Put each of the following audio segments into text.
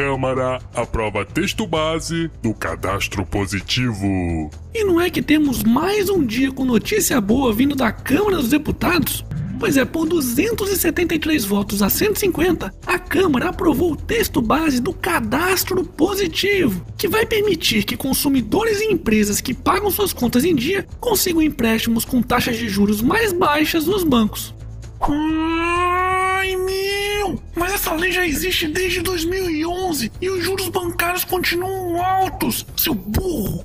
Câmara aprova texto base do cadastro positivo. E não é que temos mais um dia com notícia boa vindo da Câmara dos Deputados? Pois é, por 273 votos a 150, a Câmara aprovou o texto base do cadastro positivo, que vai permitir que consumidores e empresas que pagam suas contas em dia consigam empréstimos com taxas de juros mais baixas nos bancos. Mas essa lei já existe desde 2011 e os juros bancários continuam altos, seu burro!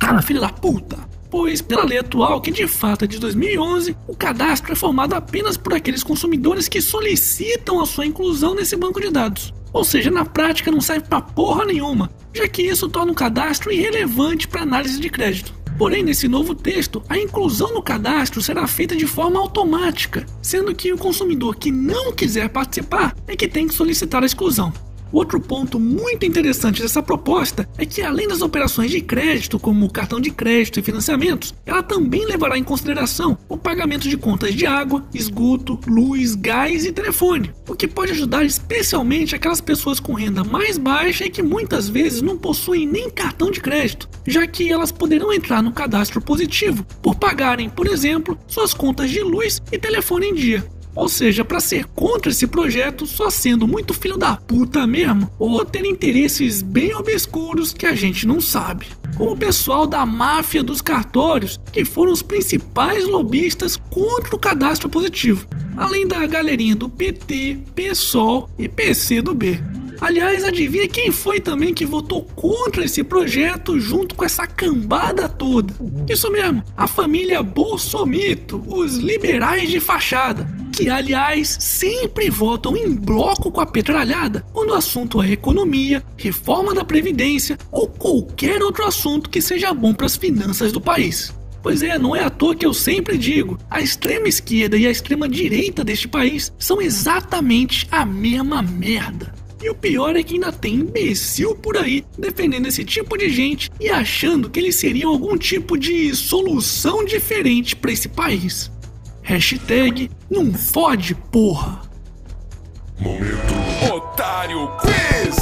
Cala, filha da puta! pois, pela lei atual, que de fato é de 2011, o cadastro é formado apenas por aqueles consumidores que solicitam a sua inclusão nesse banco de dados. Ou seja, na prática não serve pra porra nenhuma, já que isso torna o cadastro irrelevante para análise de crédito. Porém, nesse novo texto, a inclusão no cadastro será feita de forma automática, sendo que o consumidor que não quiser participar é que tem que solicitar a exclusão. Outro ponto muito interessante dessa proposta é que, além das operações de crédito, como cartão de crédito e financiamentos, ela também levará em consideração o pagamento de contas de água, esgoto, luz, gás e telefone, o que pode ajudar especialmente aquelas pessoas com renda mais baixa e que muitas vezes não possuem nem cartão de crédito, já que elas poderão entrar no cadastro positivo por pagarem, por exemplo, suas contas de luz e telefone em dia. Ou seja, para ser contra esse projeto, só sendo muito filho da puta mesmo, ou ter interesses bem obscuros que a gente não sabe. Como o pessoal da máfia dos cartórios, que foram os principais lobistas contra o cadastro positivo, além da galerinha do PT, PSOL e PC do B. Aliás, adivinha quem foi também que votou contra esse projeto junto com essa cambada toda? Isso mesmo, a família Bolsomito, os liberais de fachada, que aliás sempre votam em bloco com a petralhada quando o assunto é economia, reforma da previdência ou qualquer outro assunto que seja bom para as finanças do país. Pois é, não é à toa que eu sempre digo: a extrema esquerda e a extrema direita deste país são exatamente a mesma merda. E o pior é que ainda tem imbecil por aí defendendo esse tipo de gente e achando que eles seriam algum tipo de solução diferente para esse país. Hashtag não fode, porra. Momento Otário Quiz!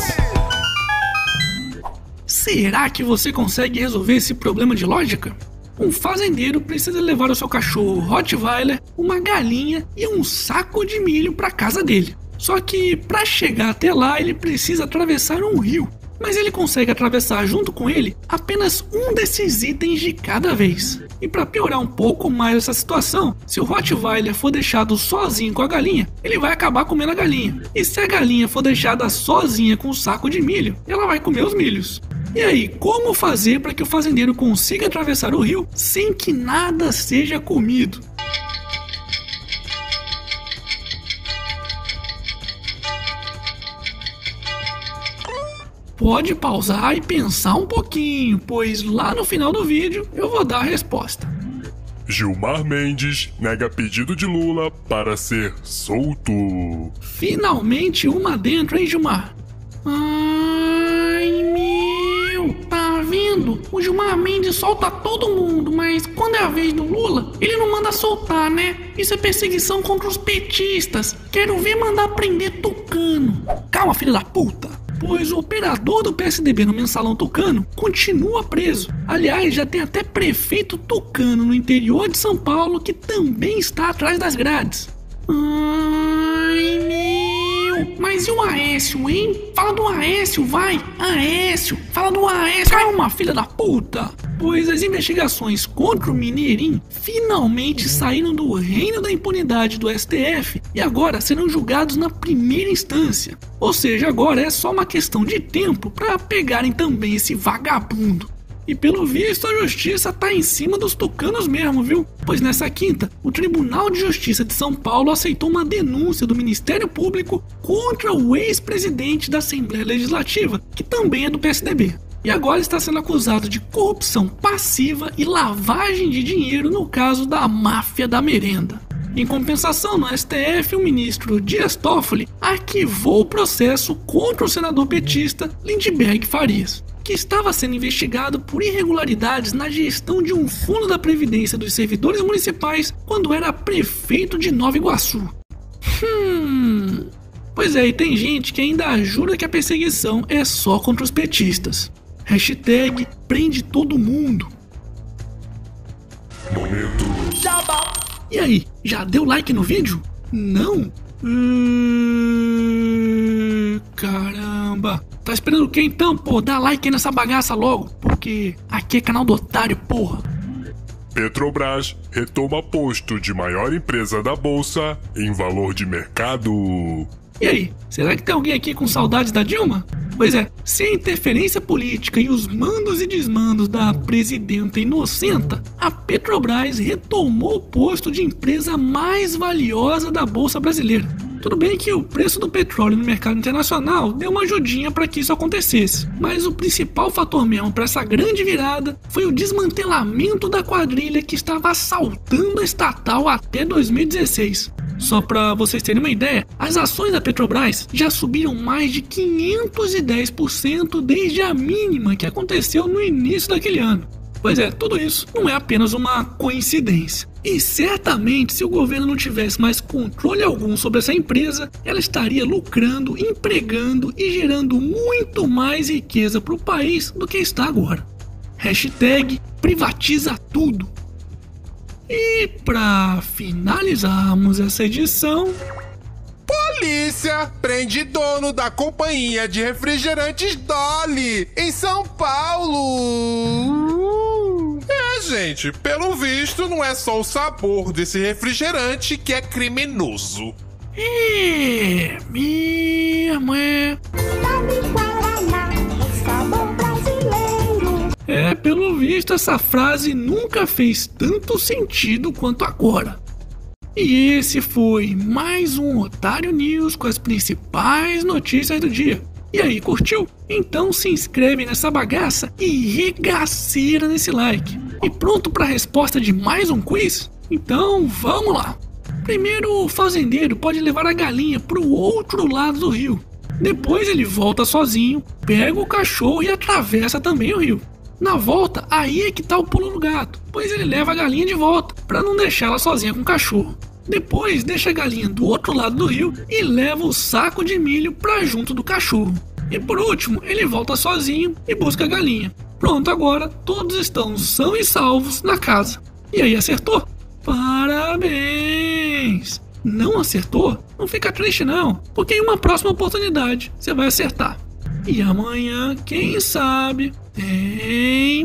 Será que você consegue resolver esse problema de lógica? Um fazendeiro precisa levar o seu cachorro Rottweiler, uma galinha e um saco de milho para casa dele. Só que para chegar até lá ele precisa atravessar um rio, mas ele consegue atravessar junto com ele apenas um desses itens de cada vez. E para piorar um pouco mais essa situação, se o Rottweiler for deixado sozinho com a galinha, ele vai acabar comendo a galinha. E se a galinha for deixada sozinha com o um saco de milho, ela vai comer os milhos. E aí, como fazer para que o fazendeiro consiga atravessar o rio sem que nada seja comido? Pode pausar e pensar um pouquinho, pois lá no final do vídeo eu vou dar a resposta. Gilmar Mendes nega pedido de Lula para ser solto. Finalmente uma dentro, hein, Gilmar? Ai, meu, tá vendo? O Gilmar Mendes solta todo mundo, mas quando é a vez do Lula, ele não manda soltar, né? Isso é perseguição contra os petistas. Quero ver mandar prender Tucano. Calma, filho da puta pois o operador do PSDB no mensalão tucano continua preso. Aliás, já tem até prefeito tucano no interior de São Paulo que também está atrás das grades. Ai, meu! Mas e o Aécio, hein? Fala do Aécio, vai! Aécio! Fala do Aécio! Calma, filha da puta! Pois as investigações contra o Mineirinho finalmente saíram do reino da impunidade do STF e agora serão julgados na primeira instância. Ou seja, agora é só uma questão de tempo para pegarem também esse vagabundo. E pelo visto a justiça tá em cima dos tucanos mesmo, viu? Pois nessa quinta, o Tribunal de Justiça de São Paulo aceitou uma denúncia do Ministério Público contra o ex-presidente da Assembleia Legislativa, que também é do PSDB. E agora está sendo acusado de corrupção passiva e lavagem de dinheiro no caso da máfia da merenda. Em compensação, no STF, o ministro Dias Toffoli arquivou o processo contra o senador petista Lindbergh Farias que estava sendo investigado por irregularidades na gestão de um fundo da Previdência dos servidores municipais quando era prefeito de Nova Iguaçu. Hum. Pois é, e tem gente que ainda jura que a perseguição é só contra os petistas. Hashtag prende todo mundo. Momento. E aí, já deu like no vídeo? Não? Hum, caramba. Tá esperando o que então, pô? Dá like aí nessa bagaça logo. Porque aqui é canal do otário, porra. Petrobras retoma posto de maior empresa da bolsa em valor de mercado. E aí, será que tem alguém aqui com saudades da Dilma? Pois é, se a interferência política e os mandos e desmandos da presidenta inocenta, a Petrobras retomou o posto de empresa mais valiosa da Bolsa Brasileira. Tudo bem que o preço do petróleo no mercado internacional deu uma ajudinha para que isso acontecesse, mas o principal fator mesmo para essa grande virada foi o desmantelamento da quadrilha que estava assaltando a estatal até 2016. Só para vocês terem uma ideia, as ações da Petrobras já subiram mais de 510% desde a mínima que aconteceu no início daquele ano. Pois é, tudo isso não é apenas uma coincidência. E certamente, se o governo não tivesse mais controle algum sobre essa empresa, ela estaria lucrando, empregando e gerando muito mais riqueza para o país do que está agora. Hashtag privatiza tudo. E para finalizarmos essa edição, Polícia prende dono da companhia de refrigerantes Dolly em São Paulo. Gente, pelo visto não é só o sabor desse refrigerante que é criminoso. é sabor brasileiro. É, pelo visto, essa frase nunca fez tanto sentido quanto agora. E esse foi mais um Otário News com as principais notícias do dia. E aí, curtiu? Então se inscreve nessa bagaça e regaceira nesse like. E pronto para a resposta de mais um quiz? Então vamos lá! Primeiro, o fazendeiro pode levar a galinha para o outro lado do rio. Depois ele volta sozinho, pega o cachorro e atravessa também o rio. Na volta, aí é que tá o pulo do gato, pois ele leva a galinha de volta, para não deixá-la sozinha com o cachorro. Depois, deixa a galinha do outro lado do rio e leva o saco de milho para junto do cachorro. E por último, ele volta sozinho e busca a galinha. Pronto, agora todos estão são e salvos na casa. E aí, acertou? Parabéns! Não acertou? Não fica triste não, porque em uma próxima oportunidade você vai acertar. E amanhã, quem sabe, tem